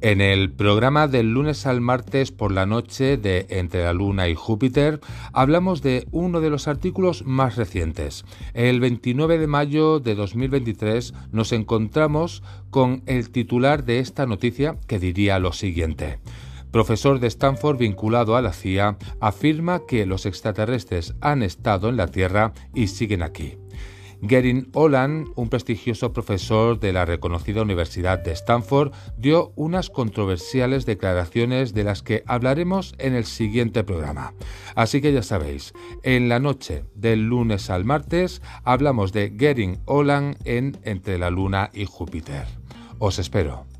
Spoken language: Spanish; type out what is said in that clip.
En el programa del lunes al martes por la noche de Entre la Luna y Júpiter hablamos de uno de los artículos más recientes. El 29 de mayo de 2023 nos encontramos con el titular de esta noticia que diría lo siguiente. Profesor de Stanford vinculado a la CIA afirma que los extraterrestres han estado en la Tierra y siguen aquí. Gerin Olan, un prestigioso profesor de la reconocida Universidad de Stanford, dio unas controversiales declaraciones de las que hablaremos en el siguiente programa. Así que ya sabéis, en la noche del lunes al martes hablamos de Gerin Olan en Entre la Luna y Júpiter. Os espero.